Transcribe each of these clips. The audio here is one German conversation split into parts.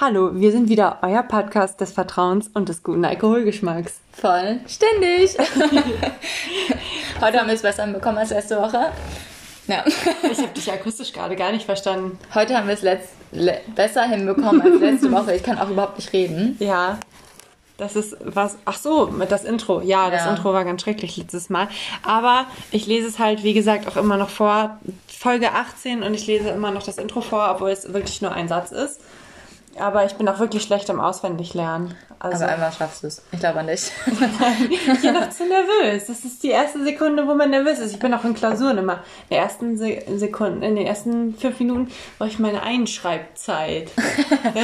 Hallo, wir sind wieder euer Podcast des Vertrauens und des guten Alkoholgeschmacks. Voll ständig. Heute haben wir es besser hinbekommen als letzte Woche. Ja. Ich habe dich akustisch gerade gar nicht verstanden. Heute haben wir es letzt, le besser hinbekommen als letzte Woche. Ich kann auch überhaupt nicht reden. Ja. Das ist was. Ach so, mit das Intro. Ja, das Ja. Intro war ganz schrecklich letztes Mal. Aber ich lese es halt, wie gesagt, auch immer noch vor. Folge 18 und ich lese immer noch das Intro vor, obwohl es wirklich nur ein Satz ist. Aber ich bin auch wirklich schlecht im Auswendiglernen. Also, Aber einmal schaffst du es. Ich glaube nicht. ich bin noch zu nervös. Das ist die erste Sekunde, wo man nervös ist. Ich bin auch in Klausuren immer. In den ersten Se Sekunden, in den ersten fünf Minuten brauche ich meine Einschreibzeit.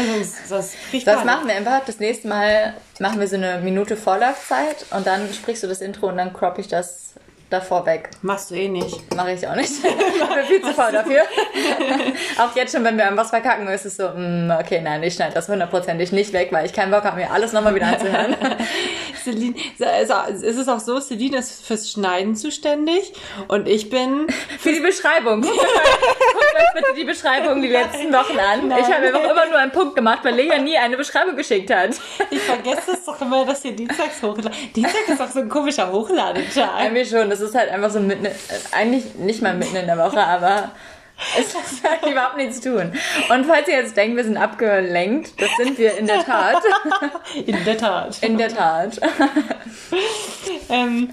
ich Das Panik. machen wir einfach. Das nächste Mal machen wir so eine Minute Vorlaufzeit und dann sprichst du das Intro und dann crop ich das davor weg. Machst du eh nicht. Mache ich auch nicht. Ich bin viel zu faul dafür. auch jetzt schon, wenn wir was verkacken, ist es so, mm, okay, nein, ich schneide das hundertprozentig nicht weg, weil ich keinen Bock habe, mir alles nochmal wieder anzuhören. Celine, also, es ist auch so, Celine ist fürs Schneiden zuständig und ich bin Für die Beschreibung. Guckt euch bitte die Beschreibung die letzten Wochen an. Ich habe einfach immer nur einen Punkt gemacht, weil Lea nie eine Beschreibung geschickt hat. Ich vergesse es doch immer, dass hier Dienstags hochladen. Dienstag ist doch so ein komischer Hochladetag. Irgendwie schon, das ist halt einfach so mitten, eigentlich nicht mal mitten in der Woche, aber es hat halt überhaupt nichts zu tun. Und falls ihr jetzt denkt, wir sind abgelenkt, das sind wir in der Tat. In der Tat. In der Tat. Ähm,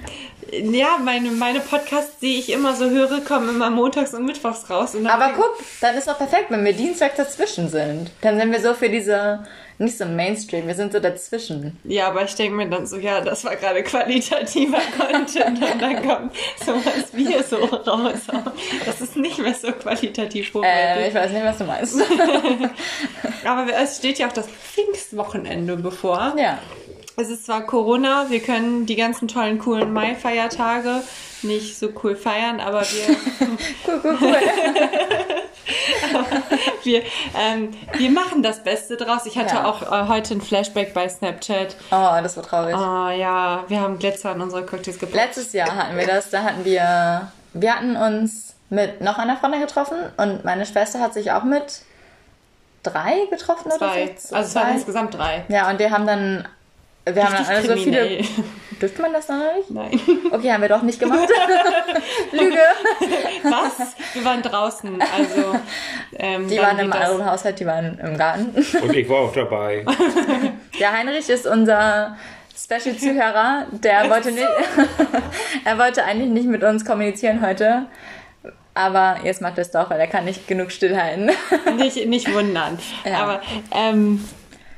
ja, meine, meine Podcasts, die ich immer so höre, kommen immer montags und mittwochs raus. Und Aber guck, dann ist doch perfekt, wenn wir Dienstag dazwischen sind. Dann sind wir so für diese, nicht so Mainstream, wir sind so dazwischen. Ja, aber ich denke mir dann so, ja, das war gerade qualitativer Content und dann kommt sowas wie hier so raus. Das ist nicht mehr so qualitativ Äh, hochwertig. ich weiß nicht, was du meinst. aber es steht ja auch das Pfingstwochenende bevor. ja. Es ist zwar Corona, wir können die ganzen tollen, coolen Mai-Feiertage nicht so cool feiern, aber wir, Cool, cool, cool. wir, ähm, wir machen das Beste draus. Ich hatte Ja. auch äh, heute ein Flashback bei Snapchat. Oh, das war traurig. Ah ja, wir haben Glitzer in unsere Cocktails gepackt. Letztes Jahr hatten wir das, da hatten wir, wir hatten uns mit noch einer Freundin getroffen und meine Schwester hat sich auch mit drei getroffen Zwei. oder so. Also es waren insgesamt drei. Ja, und wir haben dann, wir haben dann alle so viele, dürfte man das dann noch nicht? Nein. Okay, haben wir doch nicht gemacht. Lüge. Was? Wir waren draußen, also ähm, Die waren im das- anderen Haushalt, die waren im Garten. Und ich war auch dabei. Der Heinrich ist unser Special-Zuhörer. Der wollte nicht, er wollte eigentlich nicht mit uns kommunizieren heute. Aber jetzt macht er es doch, weil er kann nicht genug stillhalten. nicht, nicht wundern. Ja. Aber ähm,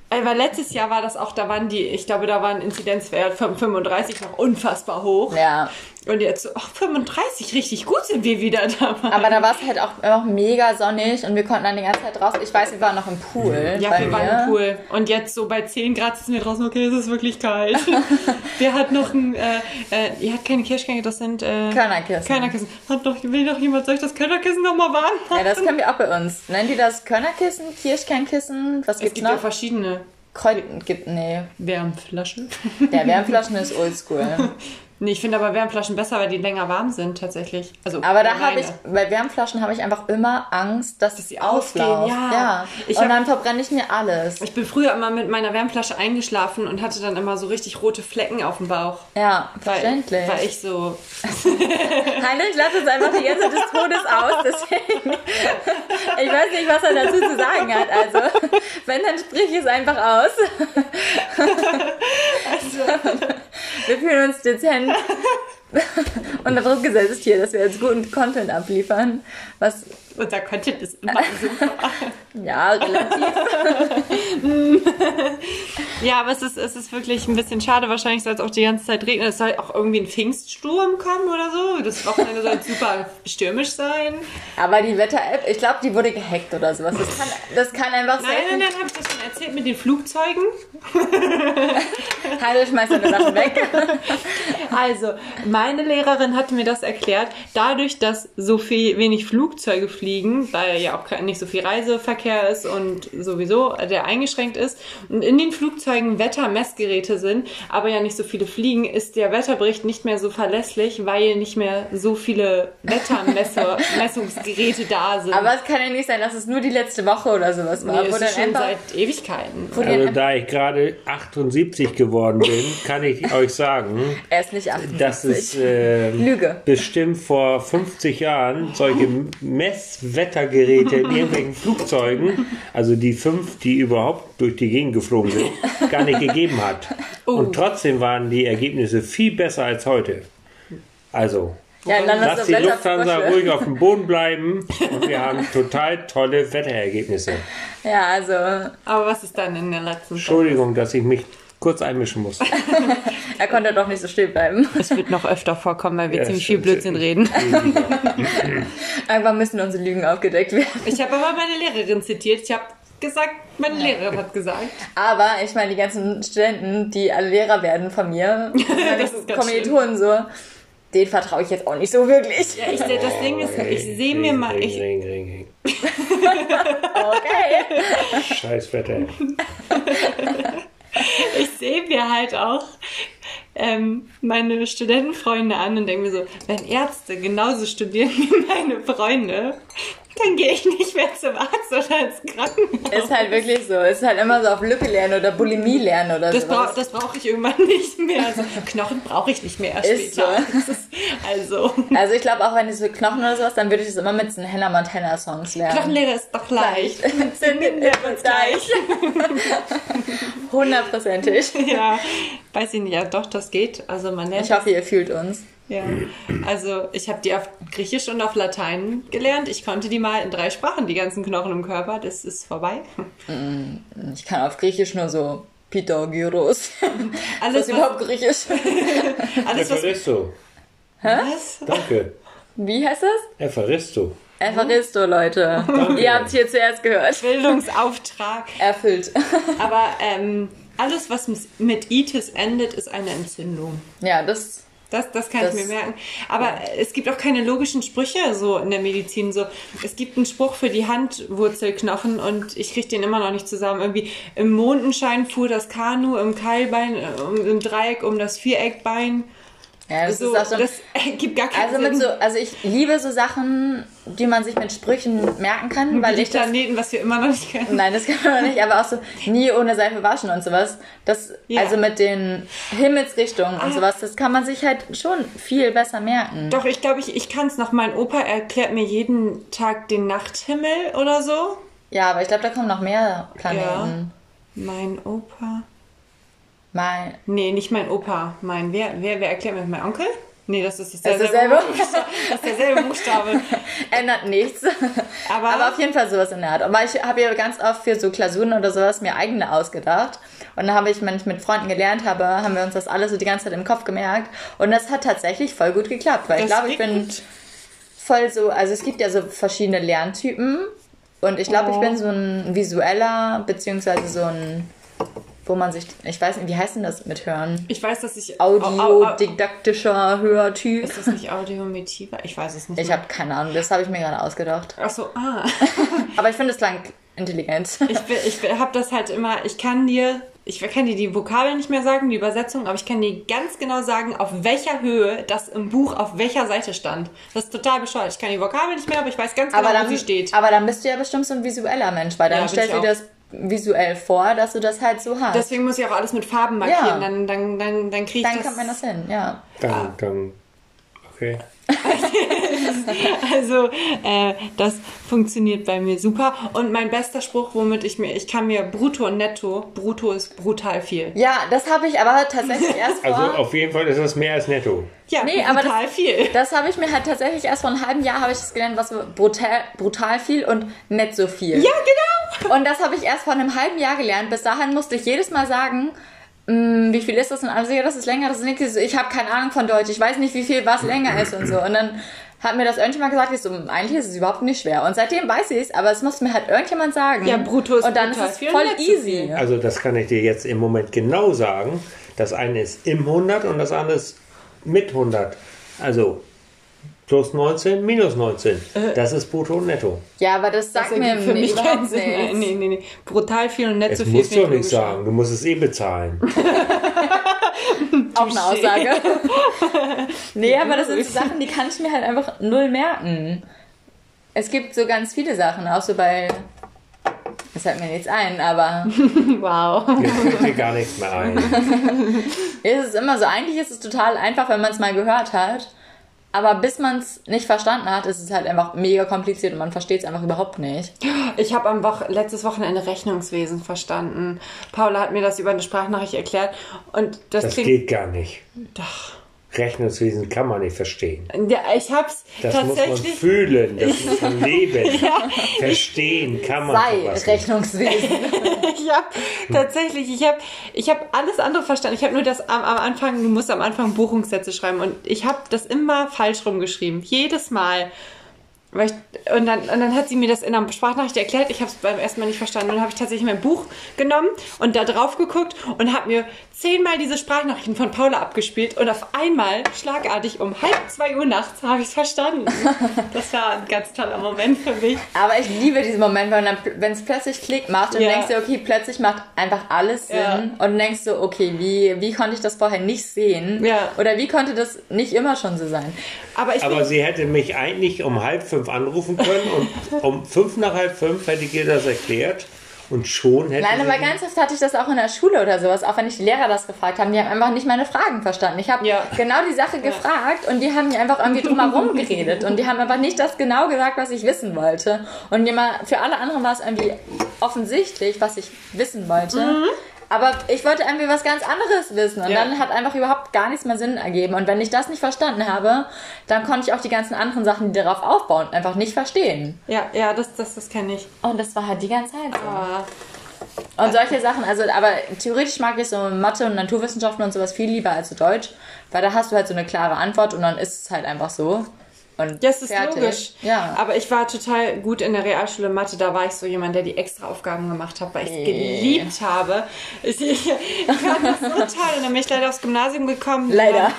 aber letztes Jahr war das auch, da waren die, ich glaube, da war ein Inzidenzwert von 35 noch unfassbar hoch. Ja. Und jetzt so, ach, 35, richtig gut sind wir wieder dabei. Aber da war es halt auch, auch mega sonnig und wir konnten dann die ganze Zeit raus. Ich weiß, wir waren noch im Pool. ja, bei wir mir. waren im Pool. Und jetzt so bei 10 Grad sitzen wir draußen, okay, es ist wirklich kalt. Wer hat noch ein, äh, äh, ihr habt keine Kirschkerne, das sind, äh, Körnerkissen. Körnerkissen. Hat doch, will doch jemand, soll ich das Körnerkissen nochmal warm machen? Ja, das können wir auch bei uns. Nennen die das Körnerkissen, Kirschkernkissen? Was es gibt's gibt ja noch? verschiedene Kreuz gibt, nee. Wärmflaschen. Der Wärmflaschen ist oldschool. Nee, ich finde aber Wärmflaschen besser, weil die länger warm sind tatsächlich. Also Aber da habe ich, bei Wärmflaschen habe ich einfach immer Angst, dass, sie sie aufgehen, auslaufen. ja. ja. Ich und hab- dann verbrenne ich mir alles. Ich bin früher immer mit meiner Wärmflasche eingeschlafen und hatte dann immer so richtig rote Flecken auf dem Bauch. Ja, Weil, verständlich. weil ich so. Heinrich lacht uns einfach die ganze Zeit des Todes aus, deswegen. Ich weiß nicht, was er dazu zu sagen hat. Also, wenn, dann sprich ich es einfach aus. Wir fühlen uns dezent unter Druck gesetzt hier, dass wir jetzt guten Content abliefern. Was, Unser Content ist immer super. ja, relativ. ja, aber es ist, es ist wirklich ein bisschen schade. Wahrscheinlich soll es auch die ganze Zeit regnen. Es soll auch irgendwie ein Pfingststurm kommen oder so. Das Wochenende soll super stürmisch sein. Aber die Wetter-App, ich glaube, die wurde gehackt oder sowas. Das kann, das kann einfach Nein, nein, sein. nein, habe ich das schon erzählt mit den Flugzeugen? Heinrich schmeißt seine Sachen weg. Also, meine Lehrerin hatte mir das erklärt. Dadurch, dass so viel wenig Flugzeuge fliegen, weil ja auch nicht so viel Reiseverkehr ist und sowieso der eingeschränkt ist und in den Flugzeugen Wettermessgeräte sind, aber ja nicht so viele fliegen, ist der Wetterbericht nicht mehr so verlässlich, weil nicht mehr so viele Wettermessungsgeräte da sind. Aber es kann ja nicht sein, dass es nur die letzte Woche oder sowas war. nee, wo ist schon einfach, seit Ewigkeiten. Also da ich gerade 78 geworden bin, kann ich euch sagen, er ist nicht 78. dass es äh, Lüge. bestimmt vor 50 Jahren solche Messwettergeräte in irgendwelchen Flugzeugen, also die fünf, die überhaupt durch die Gegend geflogen sind, gar nicht gegeben hat. Und trotzdem waren die Ergebnisse viel besser als heute. Also, ja, dann Lass die Lufthansa ruhig auf dem Boden bleiben und wir haben total tolle Wetterergebnisse. Ja, also Aber was ist dann in der letzten Zeit? Entschuldigung, dass ich mich kurz einmischen muss. er konnte doch nicht so still bleiben. Es wird noch öfter vorkommen, weil wir Ja, ziemlich viel. Blödsinn reden. Irgendwann müssen unsere Lügen aufgedeckt werden. Ich habe aber meine Lehrerin zitiert. Ich habe gesagt, meine Lehrerin hat gesagt. Aber ich meine, die ganzen Studenten, die alle Lehrer werden von mir, meine Das ist Kommilitonen so, denen vertraue ich jetzt auch nicht so wirklich. Ja, ich, das Ding ist, ich sehe mir mal, Ring, ich, ring, ring, ring. Okay. Scheiß Wetter. ich sehe mir halt auch ähm, meine Studentenfreunde an und denke mir so, wenn Ärzte genauso studieren wie meine Freunde, dann gehe ich nicht mehr zum Arzt oder ins Krankenhaus. Ist halt wirklich so. Ist halt immer so auf Lücke lernen oder Bulimie lernen oder sowas. das brauche ich irgendwann nicht mehr. Also, Knochen brauche ich nicht mehr Ist später. so. Ist, also, Also ich glaube auch, wenn ich so Knochen oder sowas, dann würde ich das immer mit so einem Hannah Montana Songs lernen. Knochenlehre ist doch leicht. Sind wir gleich. Hundertprozentig. Ja, weiß ich nicht. Ja, doch, das geht. Also man lernt Ich hoffe, ihr fühlt uns. Ja, also ich habe die auf Griechisch und auf Latein gelernt. Ich konnte die mal in drei Sprachen, die ganzen Knochen im Körper. Das ist vorbei. Ich kann auf Griechisch nur so Pythagoras. Was Alles, ist überhaupt Griechisch? alles was... Evaristo. Was? Danke. Wie heißt das? Evaristo. Evaristo, Leute. Ihr habt hier zuerst gehört. Bildungsauftrag. Erfüllt. Aber ähm, alles, was mit Itis endet, ist eine Entzündung. Ja, das. Das, das kann Das- ich mir merken. Aber es gibt auch keine logischen Sprüche so in der Medizin. So, es gibt einen Spruch für die Handwurzelknochen und ich kriege den immer noch nicht zusammen. Irgendwie im Mondenschein fuhr das Kanu, im Keilbein, äh, um- im Dreieck um das Viereckbein. Ja, das So, ist auch so. das ergibt gar keinen Also mit Sinn. so, also ich liebe so Sachen, die man sich mit Sprüchen merken kann, weil die ich das. Planeten, was wir immer noch nicht kennen. Nein, das kann man nicht, aber auch so nie ohne Seife waschen und sowas. Das, Ja. also mit den Himmelsrichtungen und Ah. sowas, das kann man sich halt schon viel besser merken. Doch, ich glaube, ich, ich kann es noch. Mein Opa erklärt mir jeden Tag den Nachthimmel oder so. Ja, aber ich glaube, da kommen noch mehr Planeten. Mein Opa. Mein, Nee, nicht mein Opa. Mein, wer, wer, wer erklärt mir? Mein Onkel? Nee, das ist, das Das ist derselbe dasselbe? Buchstabe. Das ist derselbe Buchstabe. ändert nichts. Aber, Aber auf jeden Fall sowas in der Art. Aber ich habe ja ganz oft für so Klausuren oder sowas mir eigene ausgedacht. Und dann habe ich, wenn ich mit Freunden gelernt habe, haben wir uns das alles so die ganze Zeit im Kopf gemerkt. Und das hat tatsächlich voll gut geklappt, weil ich Das glaube, ich bin gut. voll so, also es gibt ja so verschiedene Lerntypen. Und ich glaube, ich Oh. bin so ein visueller, beziehungsweise so ein, wo man sich, ich weiß nicht, wie heißt denn das mit Hören? ich weiß, dass ich. Au- au- au- Audiodidaktischer Hörtyp. Ist das nicht Audiometriver? Ich weiß es nicht. Ich habe keine Ahnung, das habe ich mir gerade ausgedacht. Achso, ah. Aber ich finde, es klang intelligent. Ich, bin- ich habe das halt immer. Ich kann dir. Ich kann dir die Vokabeln nicht mehr sagen, die Übersetzung, aber ich kann dir ganz genau sagen, auf welcher Höhe das im Buch auf welcher Seite stand. Das ist total bescheuert. Ich kann die Vokabeln nicht mehr, aber ich weiß ganz genau, aber, wo dann, sie steht. aber dann bist du ja bestimmt so ein visueller Mensch, weil dann Ja, stellst du dir das visuell vor, dass du das halt so hast. Deswegen muss ich auch alles mit Farben markieren. Ja. Dann, dann, dann, dann kriege ich dann das. kommt man das hin, ja. Dann, dann, okay. Also, äh, das funktioniert bei mir super. Und mein bester Spruch, womit ich mir, ich kann mir brutto und netto, brutto ist brutal viel. Ja, das habe ich aber tatsächlich erst vor. Also auf jeden Fall ist das mehr als netto. Ja, Nee, aber brutal das- viel. das habe ich mir halt tatsächlich erst vor einem halben Jahr habe ich das gelernt, was so brutal, brutal viel und nicht so viel. Ja, genau. Und das habe ich erst vor einem halben Jahr gelernt. Bis dahin musste ich jedes Mal sagen, "Mm, wie viel ist das? Und alle so, ja, das ist länger, das ist nichts. Ich habe keine Ahnung von Deutsch. Ich weiß nicht, wie viel was länger ist und so. Und dann hat mir das irgendjemand gesagt, ich so, eigentlich ist es überhaupt nicht schwer. Und seitdem weiß ich es, aber es muss mir halt irgendjemand sagen. Ja, brutto ist Und dann brutal ist es voll easy. Also das kann ich dir jetzt im Moment genau sagen. Das eine ist im 100 und das andere ist mit 100. Also plus 19, minus 19. Das ist brutto und netto. Ja, aber das sagt Das mir für mich keinen Sinn. nichts. Nee, nee, nee. Brutal viel und nicht Das so viel. musst du finde doch ich nicht logisch. sagen. Du musst es eh bezahlen. Auch eine Aussage. nee, aber das sind so Sachen, die kann ich mir halt einfach null merken. Es gibt so ganz viele Sachen, auch so bei. Es fällt mir nichts ein, aber Wow. Jetzt fällt dir gar nichts mehr ein. es ist immer so. Eigentlich ist es total einfach, wenn man es mal gehört hat. Aber bis man es nicht verstanden hat, ist es halt einfach mega kompliziert und man versteht es einfach überhaupt nicht. Ich habe am Woche, letztes Wochenende Rechnungswesen verstanden. Paula hat mir das über eine Sprachnachricht erklärt und das, Das klingt. geht gar nicht. Doch. Rechnungswesen kann man nicht verstehen. Ja, ich hab's Das muss man tatsächlich. fühlen, das muss man leben. Verstehen kann man Sei sowas nicht. Rechnungswesen. Ich habe tatsächlich, ich habe ich hab alles andere verstanden. Ich habe nur das am, am Anfang, du musst am Anfang Buchungssätze schreiben und ich habe das immer falsch rumgeschrieben. Jedes Mal. Weil ich, und, dann, und dann hat sie mir das in einer Sprachnachricht erklärt. Ich habe es beim ersten Mal nicht verstanden. Und dann habe ich tatsächlich mein Buch genommen und da drauf geguckt und habe mir zehnmal diese Sprachnachrichten von Paula abgespielt. Und auf einmal, schlagartig um halb zwei Uhr nachts, habe ich es verstanden. Das war ein ganz toller Moment für mich. Aber ich liebe diesen Moment, wenn dann- wenn es plötzlich Klick macht und Ja. du denkst dir, okay, plötzlich macht einfach alles Sinn Ja. und denkst so, okay, wie, wie konnte ich das vorher nicht sehen? Ja. Oder wie konnte das nicht immer schon so sein? Aber ich Aber sie hätte mich eigentlich um halb fünf anrufen können und um fünf nach halb fünf hätte ich ihr das erklärt und schon hätte Nein, aber ganz oft hatte ich das auch in der Schule oder sowas, auch wenn ich die Lehrer das gefragt haben, die haben einfach nicht meine Fragen verstanden. Ich habe Ja. genau die Sache gefragt und die haben mir einfach irgendwie drumherum geredet und die haben einfach nicht das genau gesagt, was ich wissen wollte. Und immer, für alle anderen war es irgendwie offensichtlich, was ich wissen wollte. Aber ich wollte irgendwie was ganz anderes wissen und Ja. dann hat einfach überhaupt gar nichts mehr Sinn ergeben. Und wenn ich das nicht verstanden habe, dann konnte ich auch die ganzen anderen Sachen, die darauf aufbauen, einfach nicht verstehen. ja, ja, das, das, das kenne ich. Und das war halt die ganze Zeit so. Aber Und solche Sachen, also, aber theoretisch mag ich so Mathe und Naturwissenschaften und sowas viel lieber als so Deutsch, weil da hast du halt so eine klare Antwort und dann ist es halt einfach so. Und Ja, es ist fertig. logisch. Ja. Aber ich war total gut in der Realschule Mathe. Da war ich so jemand, der die extra Aufgaben gemacht hat, weil ich es geliebt habe. Ich, ich, fand das so toll. Und dann bin ich leider aufs Gymnasium gekommen. Leider.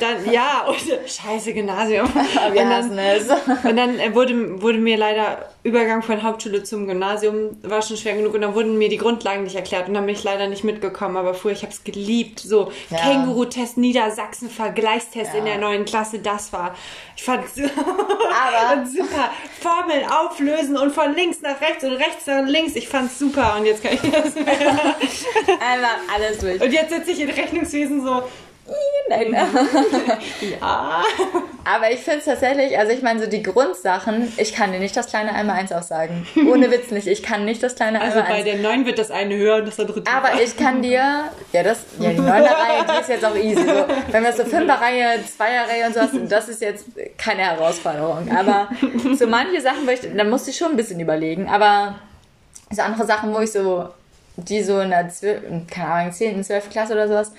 Dann, ja, und, scheiße Gymnasium. Wir und dann, es. und dann äh, wurde, wurde mir leider Übergang von Hauptschule zum Gymnasium war schon schwer genug und dann wurden mir die Grundlagen nicht erklärt und dann bin ich leider nicht mitgekommen. Aber früher, ich habe es geliebt. So Ja. Känguru-Test, Niedersachsen, Vergleichstest Ja. in der neuen Klasse, das war. Ich fand Aber- und super. Formeln auflösen und von links nach rechts und rechts nach links. Ich fand's super und jetzt kann ich das mehr. Einfach alles durch. Und jetzt sitze ich in Rechnungswesen so, Nein. ja. Aber ich finde es tatsächlich, also ich meine, so die Grundsachen, ich kann dir nicht das kleine einmal eins aussagen. Ohne Witz nicht. Ich kann nicht das kleine Also einmal bei der 9 wird das eine höher und das andere tiefer. Aber ich kann dir, ja, das, ja, die neunte Reihe, die ist jetzt auch easy. So, wenn wir so Fünferreihe, Zweierreihe und sowas, das ist jetzt keine Herausforderung. Aber so manche Sachen, wo ich, da musste ich schon ein bisschen überlegen. Aber so andere Sachen, wo ich so, die so in der, Zwölf, keine Ahnung, 10., 12. Klasse oder sowas,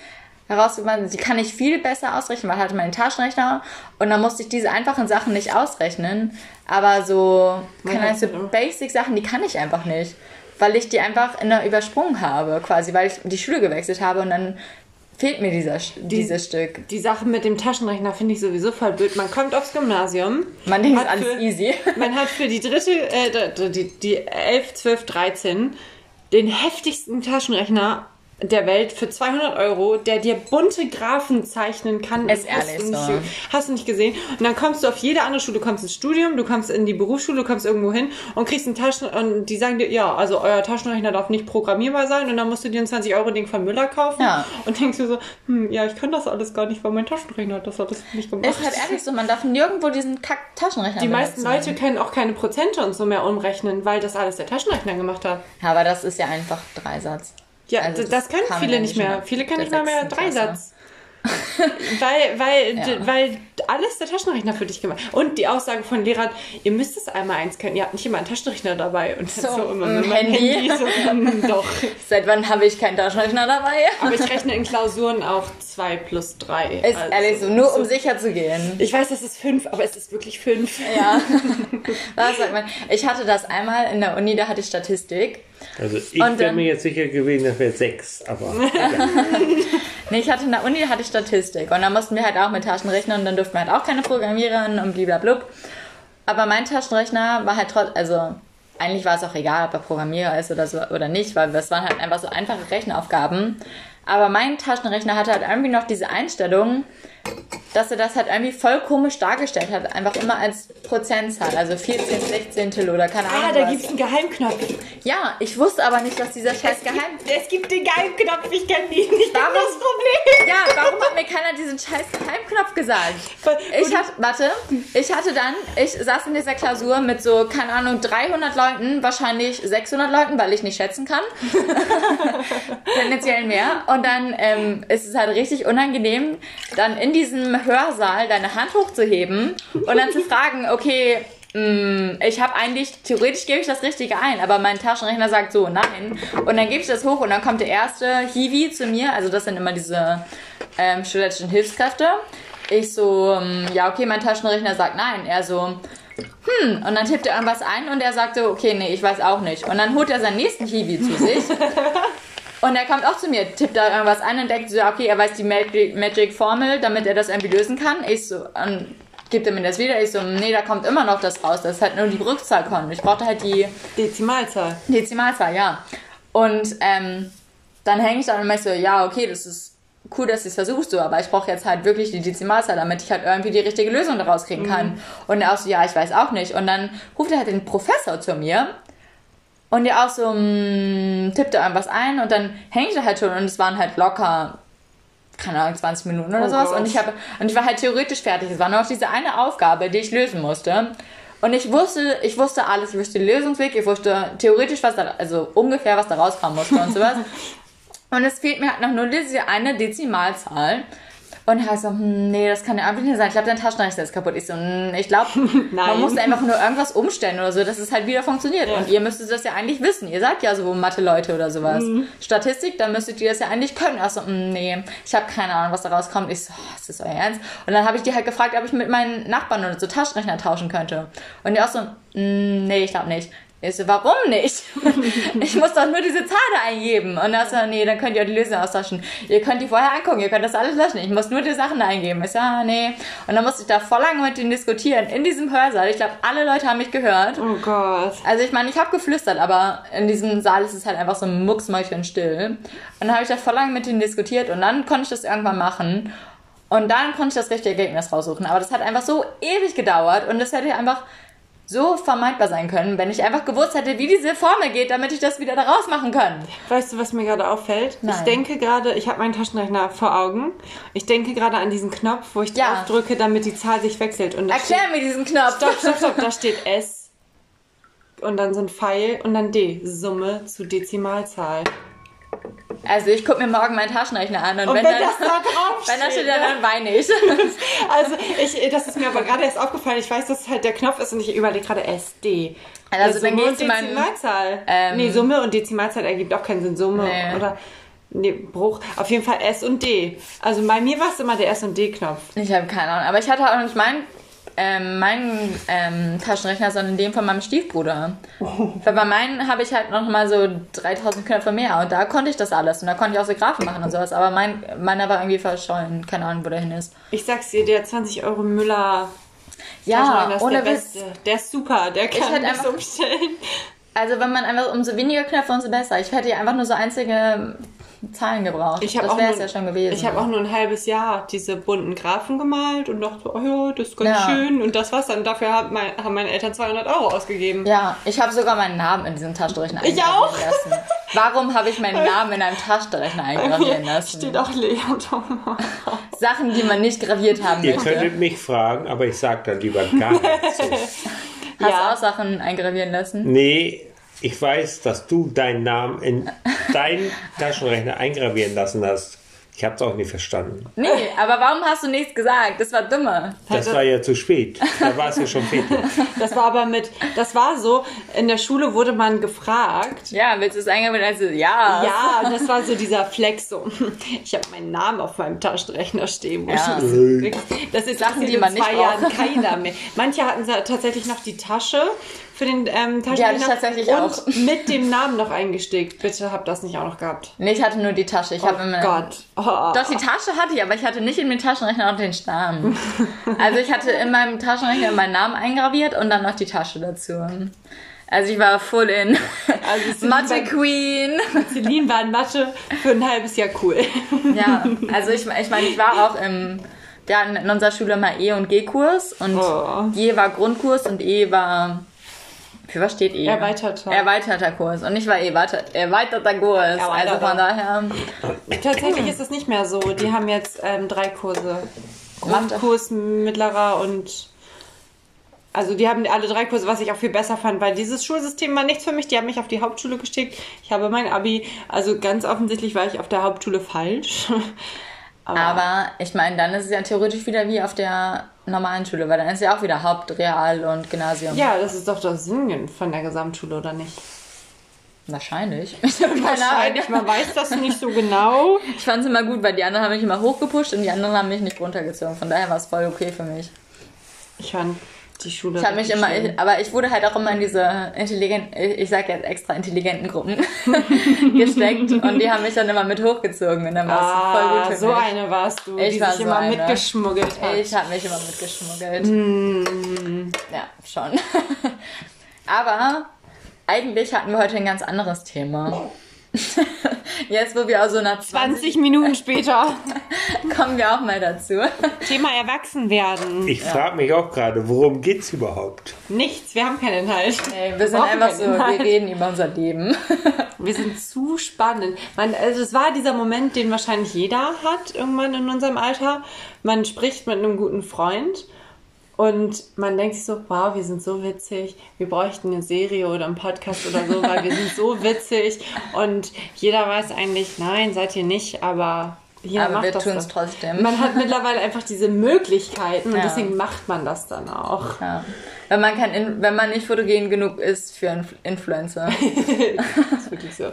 herausgefunden, die kann ich viel besser ausrechnen, weil ich hatte meinen Taschenrechner und dann musste ich diese einfachen Sachen nicht ausrechnen. Aber so, keine Ahnung, so Basic-Sachen, die kann ich einfach nicht. Weil ich die einfach in der übersprungen habe, quasi, weil ich die Schule gewechselt habe und dann fehlt mir dieser, dieses Stück. Die Sache mit dem Taschenrechner finde ich sowieso voll blöd. Man kommt aufs Gymnasium. Man denkt, es alles für- easy. Man hat für die dritte, äh, die, die 11, 12, 13 den heftigsten Taschenrechner der Welt für 200 Euro, der dir bunte Graphen zeichnen kann. Ist hast ehrlich du nicht, so. Hast du nicht gesehen? Und dann kommst du auf jede andere Schule, du kommst ins Studium, du kommst in die Berufsschule, du kommst irgendwo hin und kriegst einen Taschen und die sagen dir, ja, also euer Taschenrechner darf nicht programmierbar sein und dann musst du dir ein 20 Euro Ding von Müller kaufen Ja. und denkst du so, hm, ja, ich kann das alles gar nicht, weil mein Taschenrechner hat das alles nicht gemacht. Ist halt ehrlich so, man darf nirgendwo diesen Kack-Taschenrechner Die meisten. Leute können auch keine Prozente und so mehr umrechnen, weil das alles der Taschenrechner gemacht hat. Ja, aber das ist ja einfach Dreisatz. Ja, Also das, das können viele ja nicht mehr. Viele können nicht mal mehr. Dreisatz. weil, weil, Ja. weil alles der Taschenrechner für dich gemacht. Und die Aussage von Lehrern, ihr müsst es einmal eins können, ihr habt nicht immer einen Taschenrechner dabei. Und So, so, immer mit meinem Handy. so, hm, doch. Seit wann habe ich keinen Taschenrechner dabei? Aber ich rechne in Klausuren auch 2 plus 3. Ist ehrlich so, nur um sicher zu gehen. Ich weiß, das ist 5, aber es ist wirklich 5. Ja. Was sagt man? Ich hatte das einmal in der Uni, da hatte ich Statistik. Also ich wäre mir jetzt sicher gewesen, das wäre sechs, aber. Nee, ich hatte in der Uni hatte ich Statistik und dann mussten wir halt auch mit Taschenrechner und dann durften wir halt auch keine Programmiererin und blablabla. Aber mein Taschenrechner war halt trotzdem, also eigentlich war es auch egal, ob er Programmierer ist oder so oder nicht, weil das waren halt einfach so einfache Rechenaufgaben. Aber mein Taschenrechner hatte halt irgendwie noch diese Einstellung, dass er das halt irgendwie voll komisch dargestellt hat. Einfach immer als Prozentzahl, also 14, 16 oder keine Ahnung. Ah, da was. gibt's einen Geheimknopf. Ja, ich wusste aber nicht, dass dieser scheiß Geheim... Es gibt den Geheimknopf, ich kenne ihn nicht. Warum? Das Problem. Ja, warum hat mir keiner diesen scheiß Geheimknopf gesagt? Ich hatte, warte, ich hatte dann, ich saß in dieser Klausur mit so, keine Ahnung, 300 Leuten, wahrscheinlich 600 Leuten, weil ich nicht schätzen kann. Tendenziell mehr. Und dann ähm, ist es halt richtig unangenehm, dann in diesem Hörsaal deine Hand hochzuheben und dann zu fragen, okay, mh, ich habe eigentlich, theoretisch gebe ich das Richtige ein, aber mein Taschenrechner sagt so, nein. Und dann gebe ich das hoch und dann kommt der erste Hiwi zu mir, also das sind immer diese ähm, studentischen Hilfskräfte. Ich so, ähm, ja, okay, mein Taschenrechner sagt nein. Er so, hm, und dann tippt er irgendwas ein und er sagt so, okay, nee, ich weiß auch nicht. Und dann holt er seinen nächsten Hiwi zu sich. Und er kommt auch zu mir, tippt da irgendwas ein und denkt so, ja, okay, er weiß die Magic, Magic Formel, damit er das irgendwie lösen kann. Ich so, und gibt er mir das wieder? Ich so, nee, da kommt immer noch das raus. Das ist halt nur die Rückzahl kommt. Ich brauchte halt die Dezimalzahl. Dezimalzahl, ja. Und ähm, dann hänge ich da und ich so, ja, okay, das ist cool, dass du es versuchst, so, aber ich brauche jetzt halt wirklich die Dezimalzahl, damit ich halt irgendwie die richtige Lösung daraus kriegen kann. Und er auch so, ja, ich weiß auch nicht. Und dann ruft er halt den Professor zu mir und der auch so, mh, tippt da irgendwas ein und dann da halt schon und es waren halt locker keine Ahnung, 20 Minuten oder Oh sowas. Gott. Und ich, habe, und ich war halt theoretisch fertig. Es war nur noch diese eine Aufgabe, die ich lösen musste. Und ich wusste, ich wusste alles. Ich wusste den Lösungsweg, ich wusste theoretisch, was da, also ungefähr, was da rauskommen musste und sowas. und es fehlt mir halt noch nur diese eine Dezimalzahl. Und er so, hm, nee, das kann ja einfach nicht sein. Ich glaube, dein Taschenrechner ist kaputt. Ich so, hm, ich glaube, man muss einfach nur irgendwas umstellen oder so, dass es halt wieder funktioniert. Und ihr müsstet das ja eigentlich wissen. Ihr seid ja so Mathe-Leute oder sowas. Mhm. Statistik, dann müsstet ihr das ja eigentlich können. Ach so, hm, nee, ich habe keine Ahnung, was da rauskommt. Ich so, oh, ist das euer Ernst? Und dann habe ich die halt gefragt, ob ich mit meinen Nachbarn oder so Taschenrechner tauschen könnte. Und die auch so, hm, nee, ich glaube nicht. Ich so, warum nicht? Ich muss doch nur diese Zahl da eingeben. Und dann so, nee, dann könnt ihr auch die Lösung austauschen. Ihr könnt die vorher angucken, ihr könnt das alles löschen. Ich muss nur die Sachen eingeben. Ich so, ah, nee. Und dann musste ich da voll lange mit denen diskutieren. In diesem Hörsaal. Ich glaube, alle Leute haben mich gehört. Oh Gott. Also ich meine, ich habe geflüstert, aber in diesem Saal ist es halt einfach so mucksmäuschen still. Und dann habe ich da voll lange mit denen diskutiert und dann konnte ich das irgendwann machen. Und dann konnte ich das richtige Ergebnis raussuchen. Aber das hat einfach so ewig gedauert und das hätte einfach so vermeidbar sein können, wenn ich einfach gewusst hätte, wie diese Formel geht, damit ich das wieder da rausmachen kann. Weißt du, was mir gerade auffällt? Nein. Ich denke gerade, ich habe meinen Taschenrechner vor Augen. Ich denke gerade an diesen Knopf, wo ich Ja. drauf drücke, damit die Zahl sich wechselt. Und Erklär mir diesen Knopf. Stopp, stopp, stopp, da steht S und dann so ein Pfeil und dann D, Summe zu Dezimalzahl. Also ich gucke mir morgen meinen Taschenrechner an und, Und wenn, wenn dann, das da drauf wenn da steht, steht, dann, ne? dann weine ich. Also, ich, das ist mir aber gerade erst aufgefallen. Ich weiß, dass es halt der Knopf ist und ich überlege gerade SD. Also, dann Summe geh und Dezimalzahl. Ähm, nee, Summe und Dezimalzahl ergibt auch keinen Sinn. Summe Nee. oder nee, Bruch. Auf jeden Fall S und D. Also bei mir war es immer der S und D-Knopf. Ich habe keine Ahnung, aber ich hatte auch nicht meinen ähm, meinen ähm, Taschenrechner, sondern den von meinem Stiefbruder. Weil bei meinen habe ich halt noch mal so 3000 Knöpfe mehr und da konnte ich das alles und da konnte ich auch so Graphen machen und sowas, aber mein, meiner war irgendwie verschollen, keine Ahnung, wo der hin ist. Ich sag's dir, der 20 Euro Müller Ja, ohne der Witz. Der ist super, der kann das einfach- umstellen. Also wenn man einfach umso weniger Knöpfe, umso besser. Ich hätte ja einfach nur so einzige Zahlen gebraucht. Ich das wäre es ja schon gewesen. Ich habe auch nur ein halbes Jahr diese bunten Graphen gemalt und dachte, oh ja, das ist ganz Ja. schön. Und das war's dann. Dafür haben, mein, haben meine Eltern 200 Euro ausgegeben. ja, ich habe sogar meinen Namen in diesem Taschenrechner Ich auch. lassen. Warum habe ich meinen Namen in einem Taschenrechner eingravieren lassen? steht auch Lea Thomas. Sachen, die man nicht graviert haben Ihr möchte. könntet mich fragen, aber ich sag dann lieber gar nichts. Hast Ja. du auch Sachen eingravieren lassen? Nee, ich weiß, dass du deinen Namen in deinen Taschenrechner eingravieren lassen hast. Ich hab's auch nicht verstanden. Nee, aber warum hast du nichts gesagt? Das war dumme. Das war ja zu spät. Da war es ja schon fertig. Das war aber mit, das war so, in der Schule wurde man gefragt. Ja, willst du es eingravieren? Also, ja. Ja, und das war so dieser Flex so. Ich habe meinen Namen auf meinem Taschenrechner stehen. wo Ja. ich Das, das ist Sachen, die in man nicht zwei Jahren keiner mehr. Manche hatten tatsächlich noch die Tasche für den ähm, Taschenrechner. hatte ich tatsächlich und auch. mit dem Namen noch eingestickt. Bitte habt das nicht auch noch gehabt. Nee, ich hatte nur die Tasche. Ich Oh habe immer. Gott. Oh, Doch, die Tasche hatte ich, aber ich hatte nicht in den Taschenrechner auch den Namen. Also ich hatte in meinem Taschenrechner meinen Namen eingraviert und dann noch die Tasche dazu. Also ich war full in. Also Mathe Queen. Celine war in Mathe für ein halbes Jahr cool. Ja, also ich, ich meine, ich war auch im, wir hatten in unserer Schule mal E- und G-Kurs und Oh. G war Grundkurs und E war, für was steht E? Erweiterter. Erweiterter Kurs. Und ich war E, weiter, erweiterter Kurs. Also Erweiterter. von daher, Tatsächlich ist es nicht mehr so. Die haben jetzt ähm, drei Kurse. Grundkurs, mittlerer und also die haben alle drei Kurse, was ich auch viel besser fand, weil dieses Schulsystem war nichts für mich. Die haben mich auf die Hauptschule geschickt. Ich habe mein Abi, also ganz offensichtlich war ich auf der Hauptschule falsch. Aber, aber ich meine, dann ist es ja theoretisch wieder wie auf der normalen Schule, weil dann ist ja auch wieder Haupt-, Real- und Gymnasium. ja, das ist doch das Sinn von der Gesamtschule, oder nicht? Wahrscheinlich. Wahrscheinlich, man weiß das nicht so genau. Ich fand es immer gut, weil die anderen haben mich immer hochgepusht und die anderen haben mich nicht runtergezogen. Von daher war es voll okay für mich. Ich fand die Schule. Ich habe mich immer, ich, aber ich wurde halt auch immer in diese intelligenten, ich sag jetzt extra intelligenten Gruppen gesteckt und die haben mich dann immer mit hochgezogen und dann war es voll gut Ah, so mich. eine warst du, Ich die war sich so immer eine. mitgeschmuggelt hat. Ich habe mich immer mitgeschmuggelt. Mm. Ja, schon. aber eigentlich hatten wir heute ein ganz anderes Thema. Jetzt, wo wir auch so nach 20 20 Minuten später. kommen wir auch mal dazu. Thema Erwachsenwerden. Ich frage mich auch gerade, worum geht's überhaupt? Nichts, wir haben keinen Inhalt. Ey, wir sind einfach so, wir Inhalt. reden über unser Leben. Wir sind zu spannend. Man, also es war dieser Moment, den wahrscheinlich jeder hat irgendwann in unserem Alter. Man spricht mit einem guten Freund und man denkt sich so, wow, wir sind so witzig. Wir bräuchten eine Serie oder einen Podcast oder so, weil wir sind so witzig. Und jeder weiß eigentlich, nein, seid ihr nicht, aber jeder Aber macht wir das tun's dann. trotzdem. Man hat mittlerweile einfach diese Möglichkeiten und Ja. deswegen macht man das dann auch. Ja. Wenn man kein, In- wenn man nicht fotogen genug ist für Inf Influencer. Das ist wirklich so.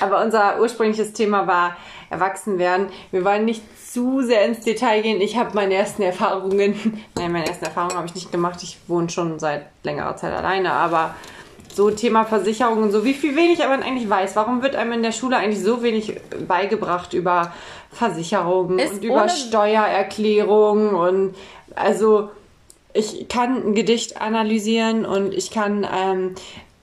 Aber unser ursprüngliches Thema war Erwachsenwerden. Wir wollen nicht zu sehr ins Detail gehen. Ich habe meine ersten Erfahrungen, nein, meine ersten Erfahrungen habe ich nicht gemacht. Ich wohne schon seit längerer Zeit alleine, aber so Thema Versicherung und so, wie viel wenig man eigentlich weiß. Warum wird einem in der Schule eigentlich so wenig beigebracht über Versicherungen Ist und über ohne- Steuererklärung und also ich kann ein Gedicht analysieren und ich kann ähm,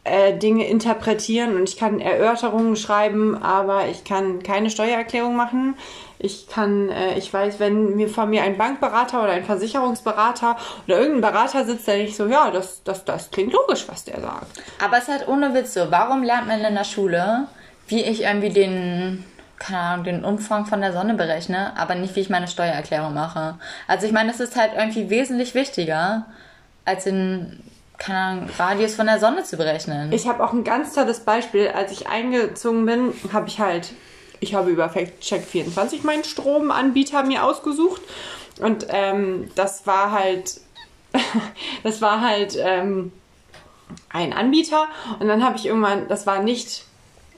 äh, Dinge interpretieren und ich kann Erörterungen schreiben, aber ich kann keine Steuererklärung machen. Ich kann, äh, ich weiß, wenn mir vor mir ein Bankberater oder ein Versicherungsberater oder irgendein Berater sitzt, dann ich so, ja, das, das, das klingt logisch, was der sagt. Aber es ist halt ohne Witz so. Warum lernt man in der Schule, wie ich irgendwie den, keine Ahnung, den Umfang von der Sonne berechne, aber nicht, wie ich meine Steuererklärung mache? Also ich meine, das ist halt irgendwie wesentlich wichtiger, als den, keine Ahnung, Radius von der Sonne zu berechnen. Ich habe auch ein ganz tolles Beispiel. Als ich eingezogen bin, habe ich halt, ich habe über Check24 meinen Stromanbieter mir ausgesucht. Und ähm, das war halt, das war halt ähm, ein Anbieter. Und dann habe ich irgendwann, das war nicht,